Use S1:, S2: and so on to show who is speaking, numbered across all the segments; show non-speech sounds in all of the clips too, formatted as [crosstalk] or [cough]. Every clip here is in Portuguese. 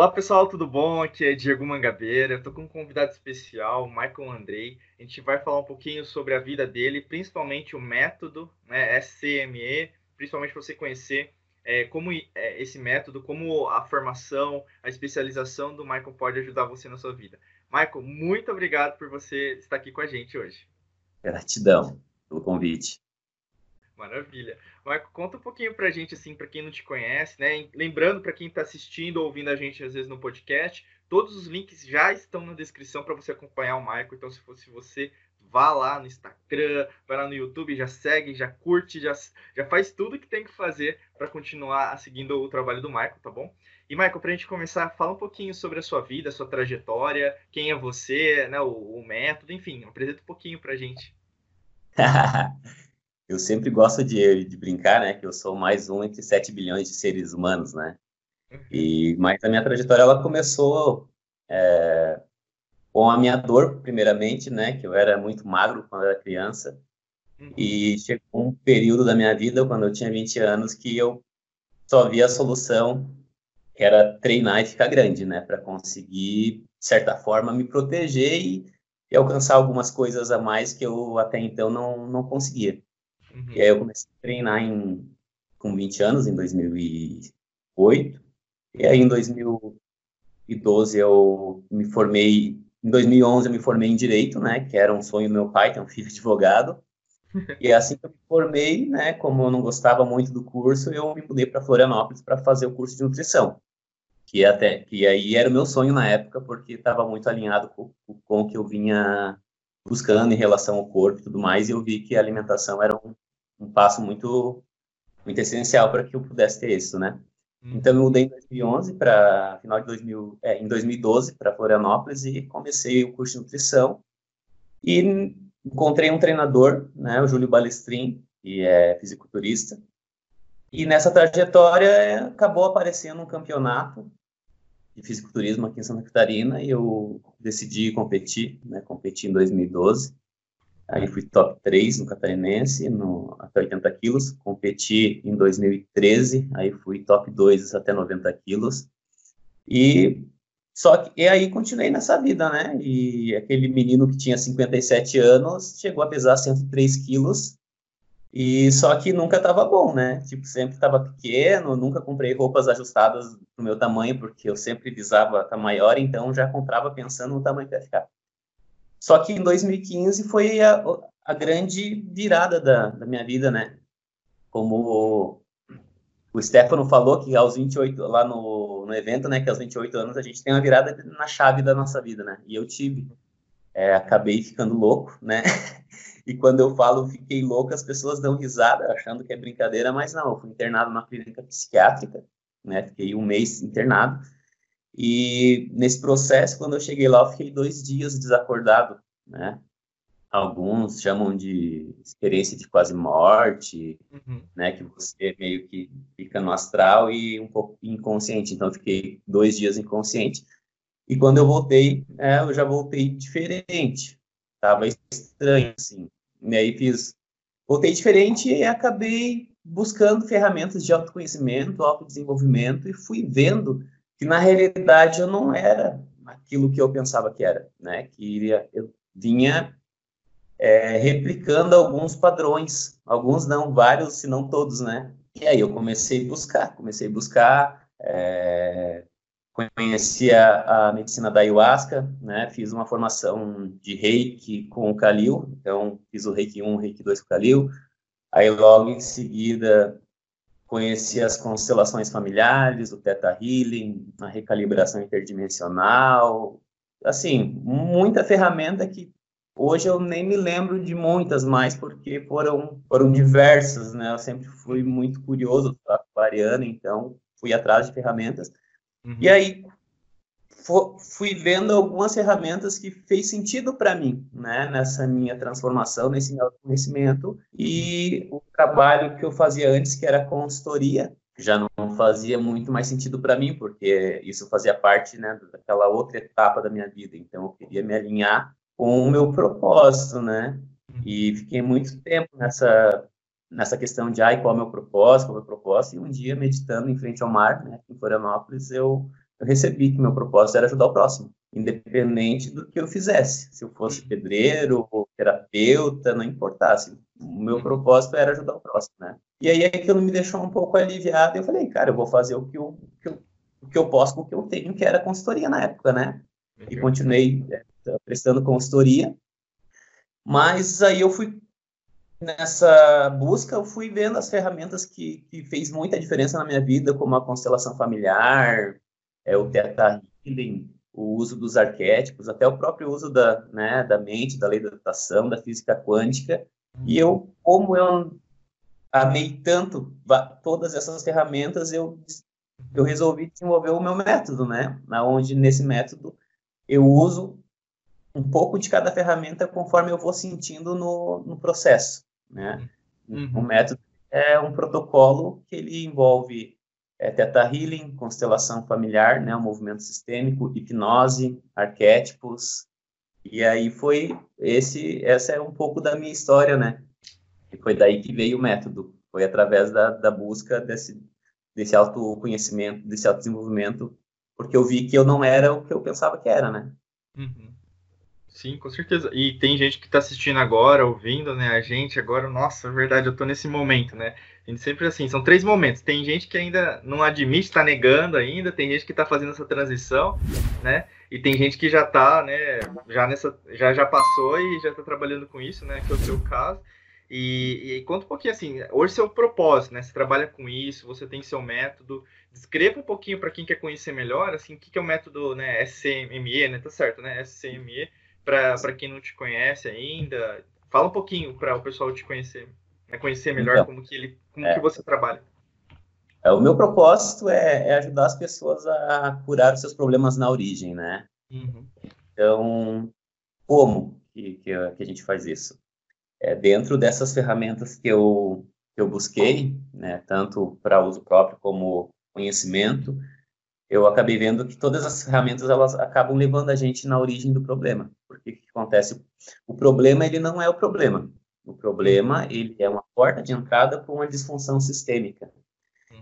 S1: Olá pessoal, tudo bom? Aqui é Diego Mangabeira. Eu tô com um convidado especial, Michael Andrei. A gente vai falar um pouquinho sobre a vida dele, principalmente o método, né, SCME, principalmente para você conhecer é, como é, esse método, como a formação, a especialização do Michael pode ajudar você na sua vida. Michael, muito obrigado por você estar aqui com a gente hoje.
S2: Gratidão pelo convite.
S1: Maravilha. Marco, conta um pouquinho pra gente, assim, para quem não te conhece, né? Lembrando para quem está assistindo ou ouvindo a gente às vezes no podcast, todos os links já estão na descrição para você acompanhar o Marco. Então, se fosse você, vá lá no Instagram, vai lá no YouTube, já segue, já curte, já, já faz tudo que tem que fazer para continuar seguindo o trabalho do Marco, tá bom? E, Michael, para a gente começar, fala um pouquinho sobre a sua vida, a sua trajetória, quem é você, né, o, o método, enfim, apresenta um pouquinho para a gente. [laughs]
S2: eu sempre gosto de, de brincar, né, que eu sou mais um entre 7 bilhões de seres humanos, né? E, mas a minha trajetória, ela começou é, com a minha dor, primeiramente, né, que eu era muito magro quando era criança, uhum. e chegou um período da minha vida, quando eu tinha 20 anos, que eu só via a solução, que era treinar e ficar grande, né, para conseguir, de certa forma, me proteger e, e alcançar algumas coisas a mais que eu até então não, não conseguia. Uhum. E aí eu comecei a treinar em, com 20 anos, em 2008. E aí em 2012 eu me formei, em 2011 eu me formei em Direito, né, que era um sonho do meu pai, que é um filho advogado. E assim que eu me formei, né, como eu não gostava muito do curso, eu me mudei para Florianópolis para fazer o curso de nutrição. Que até que aí era o meu sonho na época, porque estava muito alinhado com, com o que eu vinha buscando em relação ao corpo e tudo mais, e eu vi que a alimentação era um, um passo muito, muito essencial para que eu pudesse ter isso, né? Hum. Então eu mudei em 2011 para final de 2000, é, em 2012 para Florianópolis e comecei o curso de nutrição e encontrei um treinador, né, o Júlio Balestrin, que é fisiculturista. E nessa trajetória acabou aparecendo um campeonato de fisiculturismo aqui em Santa Catarina e eu decidi competir, né, competi em 2012. Aí fui top 3 no catarinense, no, até 80 quilos. Competi em 2013, aí fui top 2 até 90 quilos. E só que e aí continuei nessa vida, né? E aquele menino que tinha 57 anos chegou a pesar 103 quilos e só que nunca estava bom, né? Tipo, sempre estava pequeno, nunca comprei roupas ajustadas no meu tamanho, porque eu sempre visava estar maior, então já comprava pensando no tamanho que ia ficar. Só que em 2015 foi a, a grande virada da, da, minha vida, né? Como o, o Stefano falou que aos 28, lá no, no evento, né, que aos 28 anos a gente tem uma virada na chave da nossa vida, né? E eu tive. É, acabei ficando louco, né? [laughs] E quando eu falo fiquei louco, as pessoas dão risada, achando que é brincadeira, mas não, eu fui internado numa clínica psiquiátrica, né? Fiquei um mês internado. E nesse processo, quando eu cheguei lá, eu fiquei dois dias desacordado, né? Alguns chamam de experiência de quase morte, uhum. né? Que você meio que fica no astral e um pouco inconsciente. Então, eu fiquei dois dias inconsciente. E quando eu voltei, é, eu já voltei diferente. Tava estranho, assim. E aí fiz, voltei diferente e acabei buscando ferramentas de autoconhecimento, autodesenvolvimento e fui vendo que na realidade eu não era aquilo que eu pensava que era, né? Que iria, eu vinha é, replicando alguns padrões, alguns não, vários, se não todos, né? E aí eu comecei a buscar, comecei a buscar, é, conheci a, a, medicina da ayahuasca, né? Fiz uma formação de reiki com o Kalil, então fiz o reiki 1, reiki 2 com o Kalil. Aí logo em seguida conheci as constelações familiares, o Theta Healing, a recalibração interdimensional, assim, muita ferramenta que hoje eu nem me lembro de muitas mais, porque foram, foram diversas, né? Eu sempre fui muito curioso, aquariano, então fui atrás de ferramentas. Uhum. E aí fui vendo algumas ferramentas que fez sentido para mim, né, nessa minha transformação, nesse meu conhecimento e o trabalho que eu fazia antes, que era consultoria, já não fazia muito mais sentido para mim, porque isso fazia parte, né, daquela outra etapa da minha vida. Então eu queria me alinhar com o meu propósito, né? E fiquei muito tempo nessa nessa questão de ai, qual é o meu propósito, qual é o meu propósito, e um dia meditando em frente ao mar, né, em Florianópolis, eu eu recebi que meu propósito era ajudar o próximo, independente do que eu fizesse. Se eu fosse uhum. pedreiro ou terapeuta, não importasse. O meu uhum. propósito era ajudar o próximo, né? E aí aquilo me deixou um pouco aliviado. Eu falei, cara, eu vou fazer o que eu, que eu, o que eu posso com o que eu tenho, que era consultoria na época, né? E continuei é, prestando consultoria. Mas aí eu fui nessa busca, eu fui vendo as ferramentas que, que fez muita diferença na minha vida, como a constelação familiar, é, o Theta Healing, o uso dos arquétipos, até o próprio uso da, né, da mente, da lei da adaptação, da física quântica. E eu, como eu amei tanto todas essas ferramentas, eu, eu resolvi desenvolver o meu método, né? Onde nesse método eu uso um pouco de cada ferramenta conforme eu vou sentindo no, no processo, né? Uhum. O método é um protocolo que ele envolve é, Teta Healing, constelação familiar, né, o movimento sistêmico, hipnose, arquétipos, e aí foi esse, essa é um pouco da minha história, né, e foi daí que veio o método, foi através da, da busca desse, desse autoconhecimento, desse autodesenvolvimento, porque eu vi que eu não era o que eu pensava que era, né.
S1: Uhum. Sim, com certeza. E tem gente que está assistindo agora, ouvindo, né? A gente agora, nossa, é verdade, eu tô nesse momento, né? A gente sempre assim, são três momentos. Tem gente que ainda não admite, está negando ainda, tem gente que está fazendo essa transição, né? E tem gente que já está, né? Já nessa, já já passou e já está trabalhando com isso, né? Que é o seu caso. E, e conta um pouquinho assim, hoje seu propósito, né? Você trabalha com isso, você tem seu método. Descreva um pouquinho para quem quer conhecer melhor, assim, o que, que é o método, né? SCME, né? Tá certo, né? SCME para quem não te conhece ainda. Fala um pouquinho para o pessoal te conhecer, né, conhecer melhor então, como que ele, como é, que você trabalha.
S2: É, o meu propósito é, é, ajudar as pessoas a curar os seus problemas na origem, né? Uhum. Então, como que, que, que, a gente faz isso? É, dentro dessas ferramentas que eu, que eu busquei, né, tanto para uso próprio como conhecimento, eu acabei vendo que todas as ferramentas elas acabam levando a gente na origem do problema. Porque o que acontece? O problema ele não é o problema. O problema ele é uma porta de entrada para uma disfunção sistêmica.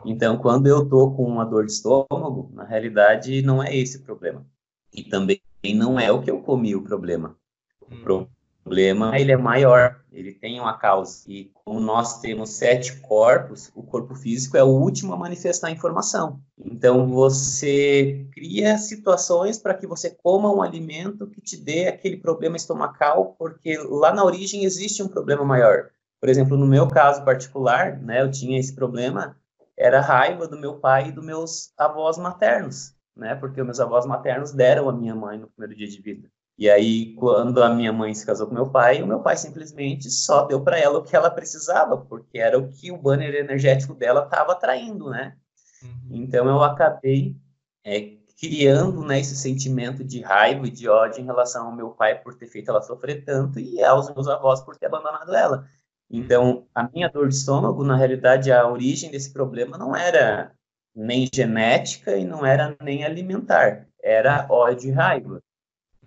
S2: Então, quando eu estou com uma dor de estômago, na realidade não é esse o problema. E também não é o que eu comi o problema. O hum problema ele é maior, ele tem uma causa. E como nós temos sete corpos, o corpo físico é o último a manifestar a informação. Então você cria situações para que você coma um alimento que te dê aquele problema estomacal, porque lá na origem existe um problema maior. Por exemplo, no meu caso particular, né, eu tinha esse problema, era raiva do meu pai e dos meus avós maternos, né, porque os meus avós maternos deram a minha mãe no primeiro dia de vida. E aí, quando a minha mãe se casou com meu pai, o meu pai simplesmente só deu para ela o que ela precisava, porque era o que o banner energético dela estava atraindo, né? Uhum. Então, eu acabei é, criando né, esse sentimento de raiva e de ódio em relação ao meu pai por ter feito ela sofrer tanto e aos meus avós por ter abandonado ela. Então, a minha dor de estômago, na realidade, a origem desse problema não era nem genética e não era nem alimentar, era ódio e raiva.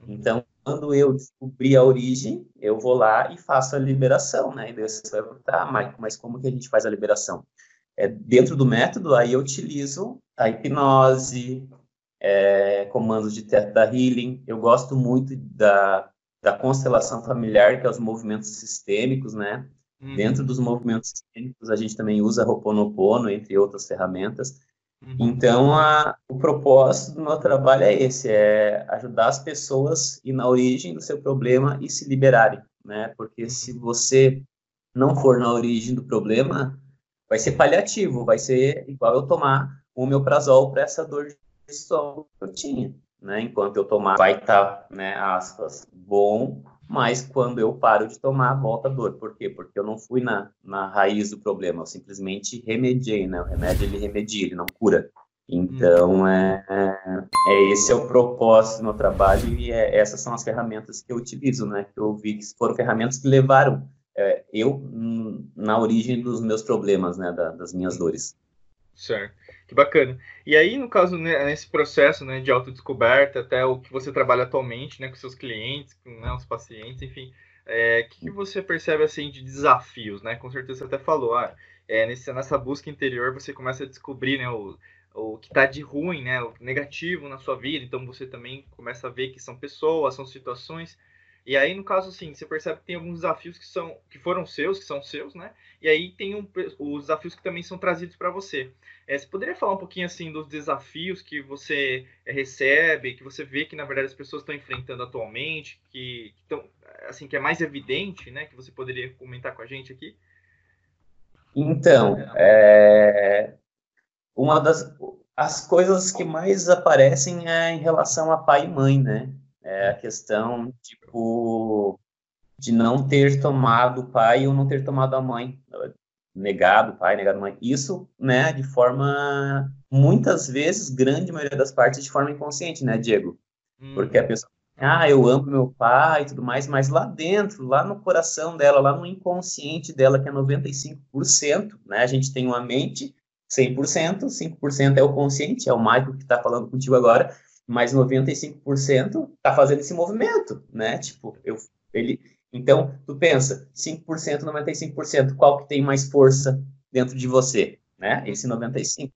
S2: Então, quando eu descobri a origem, eu vou lá e faço a liberação, né? E você vai perguntar, ah, mas, mas como que a gente faz a liberação? É, dentro do método, aí eu utilizo a hipnose, é, comandos de Theta Healing. Eu gosto muito da, da constelação familiar, que é os movimentos sistêmicos, né? Uhum. Dentro dos movimentos sistêmicos, a gente também usa Ho'oponopono, entre outras ferramentas. Uhum. Então, a, o propósito do meu trabalho é esse, é ajudar as pessoas ir na origem do seu problema e se liberarem, né? Porque se você não for na origem do problema, vai ser paliativo, vai ser igual eu tomar o meu prazol para essa dor de estômago que eu tinha, né? Enquanto eu tomar, vai estar, tá, né, aspas, bom, mas quando eu paro de tomar, volta a dor. Por quê? Porque eu não fui na, na raiz do problema, eu simplesmente remediei, né? O remédio, ele remedia, ele não cura. Então, é, é, é, esse é o propósito do meu trabalho e é, essas são as ferramentas que eu utilizo, né? Que eu vi que foram ferramentas que levaram é, eu na origem dos meus problemas, né? Da, das minhas dores.
S1: Certo. Que bacana. E aí, no caso, né, nesse processo né, de autodescoberta, até o que você trabalha atualmente né, com seus clientes, com né, os pacientes, enfim, é, que, que você percebe assim de desafios, né? Com certeza você até falou, ah, é, nesse, nessa busca interior você começa a descobrir, né, o, o que está de ruim, né, o negativo na sua vida, então você também começa a ver que são pessoas, são situações, e aí no caso assim, você percebe que tem alguns desafios que são que foram seus, que são seus, né, e aí tem um, os desafios que também são trazidos para você. É, você poderia falar um pouquinho assim dos desafios que você é, recebe, que você vê que na verdade as pessoas estão enfrentando atualmente, que estão assim que é mais evidente, né, que você poderia comentar com a gente aqui?
S2: Então, é, uma das as coisas que mais aparecem é em relação a pai e mãe, né? É a questão, tipo, de não ter tomado o pai ou não ter tomado a mãe, negado o pai, negado a mãe. Isso, né, de forma, muitas vezes, grande maioria das partes, de forma inconsciente, né, Diego? Hum. Porque a pessoa, ah, eu amo meu pai e tudo mais, mas lá dentro, lá no coração dela, lá no inconsciente dela, que é 95%, né, a gente tem uma mente 100%, 5% é o consciente, é o Michael que está falando contigo agora, mas 95% está fazendo esse movimento, né? Tipo, eu, ele, então, tu pensa, 5%, 95%, qual que tem mais força dentro de você, né? Esse 95%.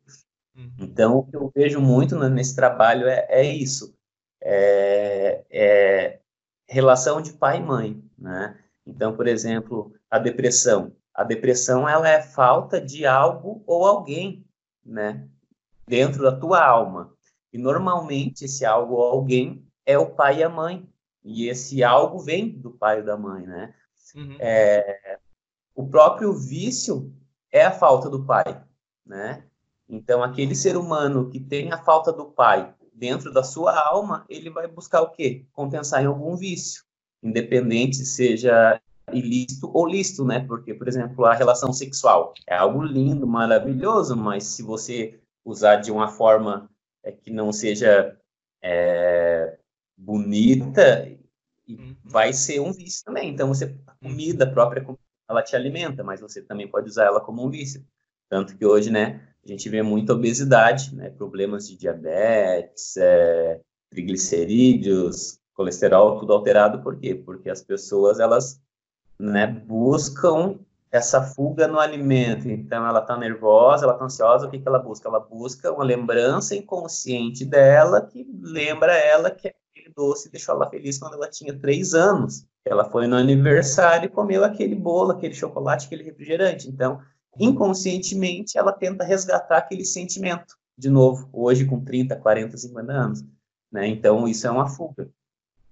S2: Uhum. Então, o que eu vejo muito nesse trabalho é, é isso, é, é relação de pai e mãe, né? Então, por exemplo, a depressão. A depressão ela é falta de algo ou alguém, né, dentro da tua alma. E normalmente esse algo ou alguém é o pai e a mãe. E esse algo vem do pai ou da mãe, né? Uhum. É, o próprio vício é a falta do pai, né? Então aquele ser humano que tem a falta do pai dentro da sua alma, ele vai buscar o quê? Compensar em algum vício, independente seja ilícito ou lícito, né? Porque, por exemplo, a relação sexual é algo lindo, maravilhoso, mas se você usar de uma forma é, que não seja é, bonita, uhum. vai ser um vício também. Então, você a comida própria, ela te alimenta, mas você também pode usar ela como um vício. Tanto que hoje, né, a gente vê muita obesidade, né, problemas de diabetes, é, triglicerídeos, colesterol, tudo alterado. Por quê? Porque as pessoas, elas né, buscam essa fuga no alimento. Então, ela está nervosa, ela está ansiosa, o que, que ela busca? Ela busca uma lembrança inconsciente dela que lembra ela que aquele doce deixou ela feliz quando ela tinha três anos. Ela foi no aniversário e comeu aquele bolo, aquele chocolate, aquele refrigerante. Então, inconscientemente, ela tenta resgatar aquele sentimento de novo, hoje com 30, 40, 50 anos. Né? Então, isso é uma fuga.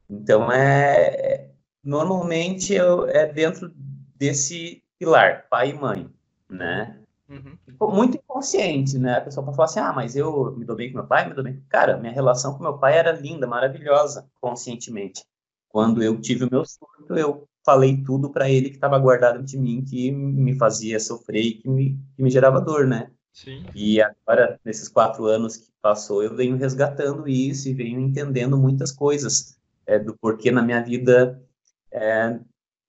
S2: Então, é, normalmente eu, é dentro desse pilar, pai e mãe, né? Uhum. Muito inconsciente, né? A pessoa pode falar assim, ah, mas eu me dou bem com meu pai, me dou bem. Cara, minha relação com meu pai era linda, maravilhosa, conscientemente. Quando eu tive o meu surto, eu falei tudo para ele que estava guardado de mim, que me fazia sofrer e que me, que me gerava dor, né? Sim. E agora, nesses quatro anos que passou, eu venho resgatando isso e venho entendendo muitas coisas é, do porquê na minha vida é,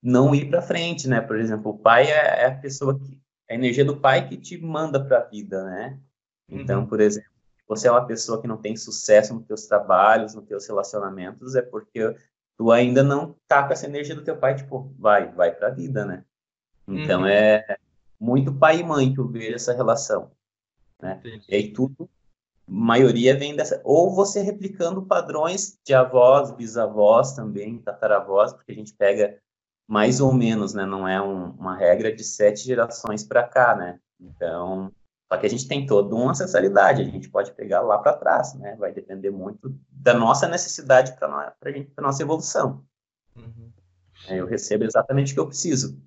S2: não ir para frente, né? Por exemplo, o pai é, é, a pessoa que a energia do pai que te manda para a vida, né? Então, uhum. por exemplo, você é uma pessoa que não tem sucesso nos teus trabalhos, nos teus relacionamentos, é porque tu ainda não tá com essa energia do teu pai, tipo, vai, vai para a vida, né? Então uhum. é muito pai e mãe que eu vejo essa relação, né? E aí tudo maioria vem dessa. Ou você replicando padrões de avós, bisavós também, tataravós, porque a gente pega mais ou menos, né? Não é um, uma regra de sete gerações para cá, né? Então, só que a gente tem toda uma ancestralidade, a gente pode pegar lá para trás, né? Vai depender muito da nossa necessidade para a nossa evolução. Uhum. Eu recebo exatamente o que eu preciso.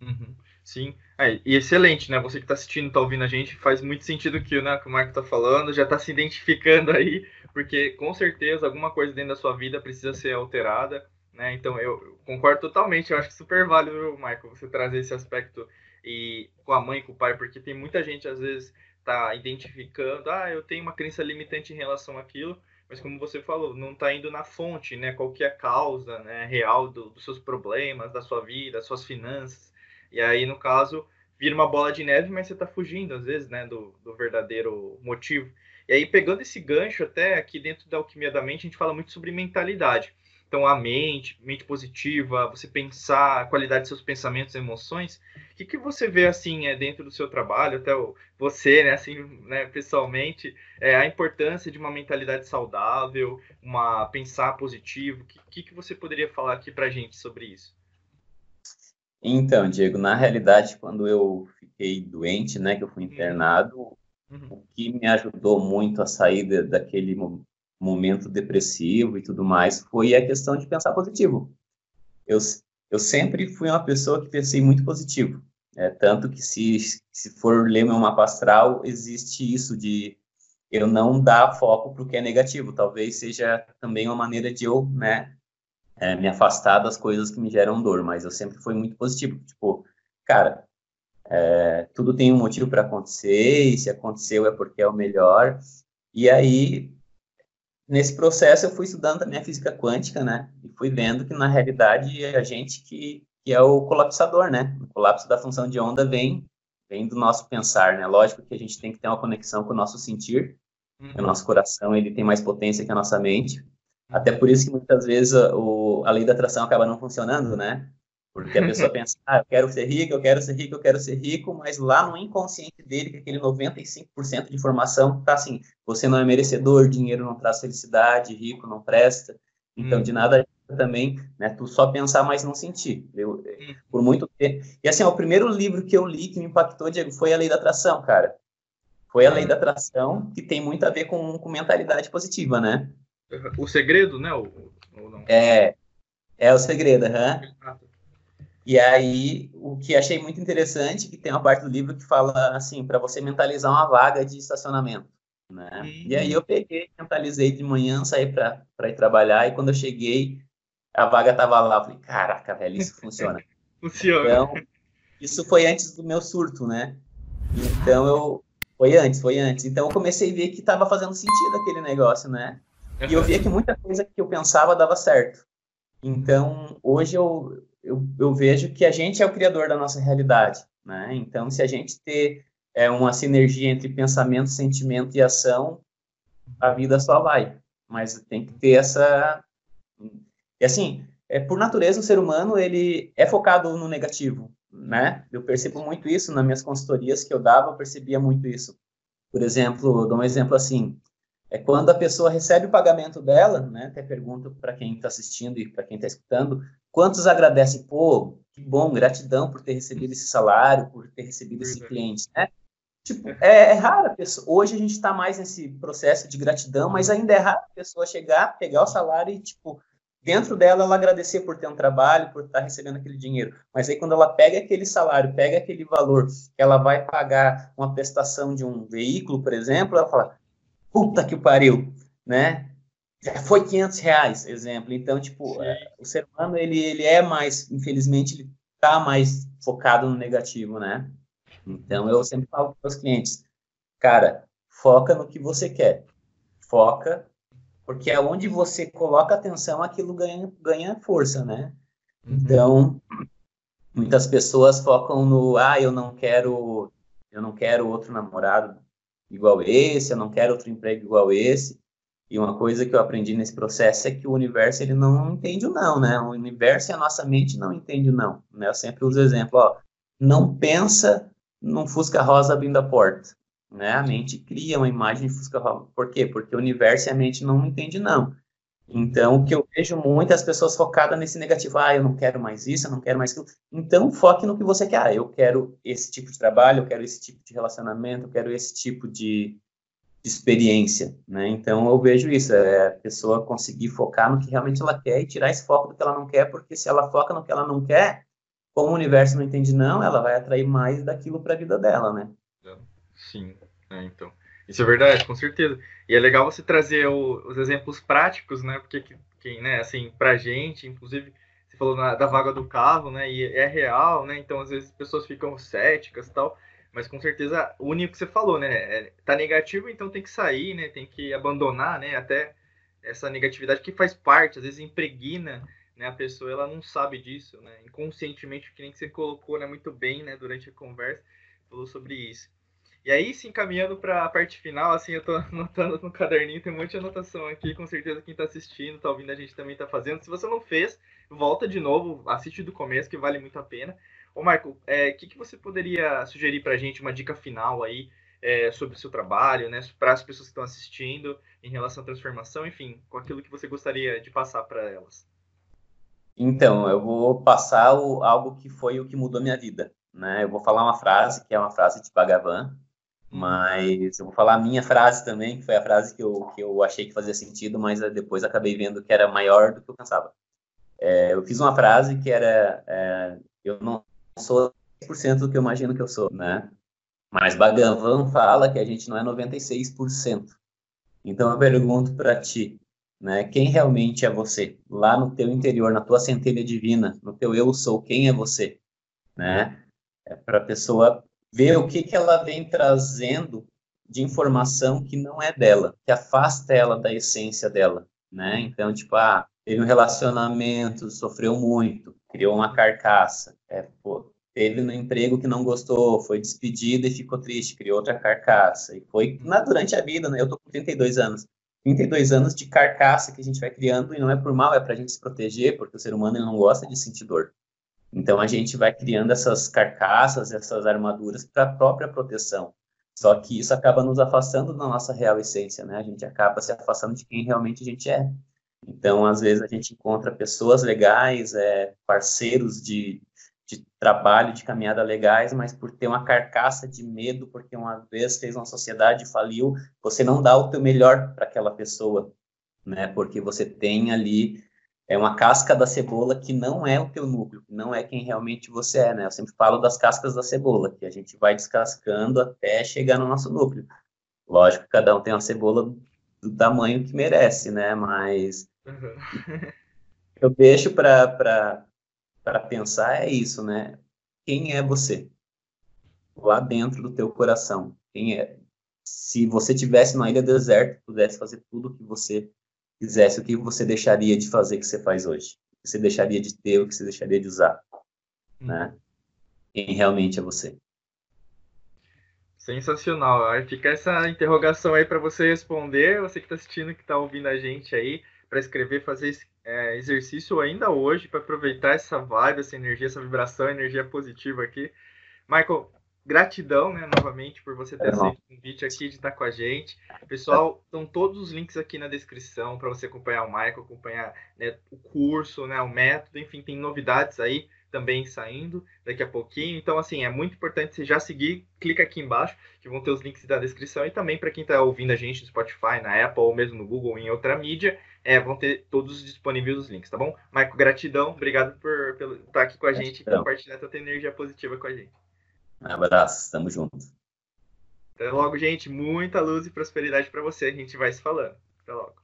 S1: Uhum. Sim, é, e excelente, né? Você que está assistindo, está ouvindo a gente, faz muito sentido que, né, que o Marco está falando, já está se identificando aí, porque com certeza alguma coisa dentro da sua vida precisa ser alterada, né? Então eu concordo totalmente, eu acho que super válido, Michael, você trazer esse aspecto e com a mãe e com o pai, porque tem muita gente às vezes está identificando, ah, eu tenho uma crença limitante em relação àquilo, mas como você falou, não está indo na fonte, né? Qual que é a causa né, real do, dos seus problemas, da sua vida, das suas finanças. E aí, no caso, vira uma bola de neve, mas você está fugindo, às vezes, né, do, do verdadeiro motivo. E aí, pegando esse gancho, até aqui dentro da Alquimia da Mente, a gente fala muito sobre mentalidade. Então, a mente, mente positiva, você pensar a qualidade dos seus pensamentos e emoções, o que, que você vê, assim, é, dentro do seu trabalho, até você, né, assim, né, pessoalmente, é, a importância de uma mentalidade saudável, uma pensar positivo, o que, que, que você poderia falar aqui pra gente sobre isso?
S2: Então, Diego, na realidade, quando eu fiquei doente, né, que eu fui uhum. internado, uhum. o que me ajudou muito a sair daquele momento depressivo e tudo mais, foi a questão de pensar positivo. Eu, eu sempre fui uma pessoa que pensei muito positivo. É, tanto que se, se for ler meu mapa astral, existe isso de eu não dar foco para o que é negativo. Talvez seja também uma maneira de eu né, é, me afastar das coisas que me geram dor, mas eu sempre fui muito positivo. Tipo, cara, é, tudo tem um motivo para acontecer, e se aconteceu é porque é o melhor. E aí, nesse processo eu fui estudando também a física quântica, né? E fui vendo que na realidade é a gente que, que é o colapsador, né? O colapso da função de onda vem vem do nosso pensar, né? Lógico que a gente tem que ter uma conexão com o nosso sentir. Uhum. O nosso coração ele tem mais potência que a nossa mente. Até por isso que muitas vezes o, a lei da atração acaba não funcionando, né? Porque a pessoa [laughs] pensa, ah, eu quero ser rico, eu quero ser rico, eu quero ser rico, mas lá no inconsciente dele, que aquele 95% de informação tá assim, você não é merecedor, dinheiro não traz felicidade, rico não presta. Então, hum. de nada também, né, tu só pensar, mas não sentir. Eu, hum. por muito tempo. E assim, ó, o primeiro livro que eu li que me impactou, Diego, foi A Lei da Atração, cara. Foi A Lei hum. da Atração, que tem muito a ver com, com mentalidade positiva, né?
S1: O segredo, né? Ou, ou
S2: não? É, é o segredo, aham. Uhum. E aí, o que achei muito interessante, que tem uma parte do livro que fala assim, para você mentalizar uma vaga de estacionamento. Né? Uhum. E aí eu peguei, mentalizei de manhã, saí para ir trabalhar, e quando eu cheguei, a vaga estava lá. Eu falei, caraca, velho, isso funciona. [laughs]
S1: funciona.
S2: Então, isso foi antes do meu surto, né? Então eu. Foi antes, foi antes. Então eu comecei a ver que estava fazendo sentido aquele negócio, né? E eu via que muita coisa que eu pensava dava certo. Então, hoje eu, eu, eu, vejo que a gente é o criador da nossa realidade, né? Então, se a gente ter é, uma sinergia entre pensamento, sentimento e ação, a vida só vai. Mas tem que ter essa... E assim, é, por natureza, o ser humano, ele é focado no negativo, né? Eu percebo muito isso nas minhas consultorias que eu dava, eu percebia muito isso. Por exemplo, dou um exemplo assim, é quando a pessoa recebe o pagamento dela, né? Até pergunto para quem está assistindo e para quem está escutando, quantos agradecem? Pô, que bom, gratidão por ter recebido esse salário, por ter recebido esse cliente, né? Tipo, é, é raro a pessoa. Hoje a gente está mais nesse processo de gratidão, mas ainda é raro a pessoa chegar, pegar o salário e, tipo, dentro dela ela agradecer por ter um trabalho, por estar tá recebendo aquele dinheiro. Mas aí quando ela pega aquele salário, pega aquele valor, ela vai pagar uma prestação de um veículo, por exemplo, ela fala: puta que pariu, né? Foi 500 reais, exemplo. Então, tipo, é, o ser humano, ele, ele é mais, infelizmente, ele tá mais focado no negativo, né? Então, eu sempre falo para os clientes, cara, foca no que você quer. Foca, porque é onde você coloca atenção, aquilo ganha, ganha força, né? Uhum. Então, muitas pessoas focam no, ah, eu não quero, eu não quero outro namorado, igual esse, eu não quero outro emprego igual esse. E uma coisa que eu aprendi nesse processo é que o universo ele não entende o não, né? O universo e a nossa mente não entende o não. Né? Eu sempre uso o exemplo, ó, não pensa num Fusca rosa abrindo a porta. Né? A mente cria uma imagem de Fusca rosa. Por quê? Porque o universo e a mente não entende não. Então, o que eu vejo muitas pessoas focadas nesse negativo, ah, eu não quero mais isso, eu não quero mais aquilo. Então, foque no que você quer. Ah, eu quero esse tipo de trabalho, eu quero esse tipo de relacionamento, eu quero esse tipo de, experiência, né? Então, eu vejo isso, é a pessoa conseguir focar no que realmente ela quer e tirar esse foco do que ela não quer, porque se ela foca no que ela não quer, como o universo não entende não, ela vai atrair mais daquilo para a vida dela, né?
S1: Sim, é, então. Isso é verdade, com certeza. E é legal você trazer o, os exemplos práticos, né? Porque, que, né, assim, pra gente, inclusive, você falou na, da vaga do carro, né? E é real, né? Então, às vezes, as pessoas ficam céticas tal. Mas, com certeza, o único que você falou, né? É, tá negativo, então tem que sair, né? Tem que abandonar, né? Até essa negatividade que faz parte, às vezes impregna né, a pessoa ela não sabe disso, né? Inconscientemente, que nem você colocou né, muito bem, né, durante a conversa, falou sobre isso. E aí, se encaminhando para a parte final, assim, eu estou [laughs] anotando no caderninho, tem um monte de anotação aqui, com certeza quem está assistindo, está ouvindo, a gente também está fazendo. Se você não fez, volta de novo, assiste do começo, que vale muito a pena. Ô, Michael, o é, que, que você poderia sugerir para a gente, uma dica final aí, é, sobre o seu trabalho, né, para as pessoas que estão assistindo, em relação à transformação, enfim, com aquilo que você gostaria de passar para elas?
S2: Então, eu vou passar o, algo que foi o que mudou minha vida. Né? Eu vou falar uma frase, que é uma frase de Bhagavan, mas eu vou falar a minha frase também, que foi a frase que eu, que eu achei que fazia sentido, mas depois acabei vendo que era maior do que eu pensava. É, eu fiz uma frase que era: é, Eu não sou 10% do que eu imagino que eu sou, né? Mas Bhagavan fala que a gente não é 96%. Então eu pergunto para ti, né? Quem realmente é você? Lá no teu interior, na tua centelha divina, no teu eu sou, quem é você? Né? É para a pessoa ver o que, que ela vem trazendo de informação que não é dela, que afasta ela da essência dela, né? Então, tipo, ah, teve um relacionamento, sofreu muito, criou uma carcaça, teve no emprego que não gostou, foi despedido e ficou triste, criou outra carcaça, e foi na, durante a vida, né? Eu tô com 32 anos, 32 anos de carcaça que a gente vai criando, e não é por mal, é para a gente se proteger, porque o ser humano ele não gosta de sentir dor. Então a gente vai criando essas carcaças, essas armaduras para a própria proteção. Só que isso acaba nos afastando da nossa real essência, né? A gente acaba se afastando de quem realmente a gente é. Então, às vezes, a gente encontra pessoas legais, é, parceiros de, de trabalho, de caminhada legais, mas por ter uma carcaça de medo, porque uma vez fez uma sociedade e faliu, você não dá o teu melhor para aquela pessoa, né? Porque você tem ali é uma casca da cebola que não é o teu núcleo, que não é quem realmente você é, né? Eu sempre falo das cascas da cebola, que a gente vai descascando até chegar no nosso núcleo. Lógico cada um tem uma cebola do tamanho que merece, né? Mas uhum. [laughs] eu deixo para pensar é isso, né? Quem é você? Lá dentro do teu coração. Quem é? Se você tivesse numa ilha deserta, pudesse fazer tudo o que você fizesse, o que você deixaria de fazer que você faz hoje? O que você deixaria de ter, o que você deixaria de usar? Hum. Né? Quem realmente é você?
S1: Sensacional. Aí fica essa interrogação aí para você responder, você que está assistindo, que está ouvindo a gente aí, para escrever, fazer esse é, exercício ainda hoje, para aproveitar essa vibe, essa energia, essa vibração, energia positiva aqui. Michael, gratidão, né, novamente, por você ter é aceito o convite aqui de estar com a gente. Pessoal, estão todos os links aqui na descrição para você acompanhar o Michael, acompanhar né, o curso, né, o método, enfim, tem novidades aí também saindo daqui a pouquinho. Então, assim, é muito importante você já seguir, clica aqui embaixo, que vão ter os links da descrição, e também para quem está ouvindo a gente no Spotify, na Apple, ou mesmo no Google, em outra mídia, é, vão ter todos disponíveis os links, tá bom? Michael, gratidão, obrigado por, por estar aqui com a gente e compartilhar tanta energia positiva com a gente.
S2: Um abraço, tamo junto.
S1: Até logo, gente. Muita luz e prosperidade para você. A gente vai se falando. Até logo.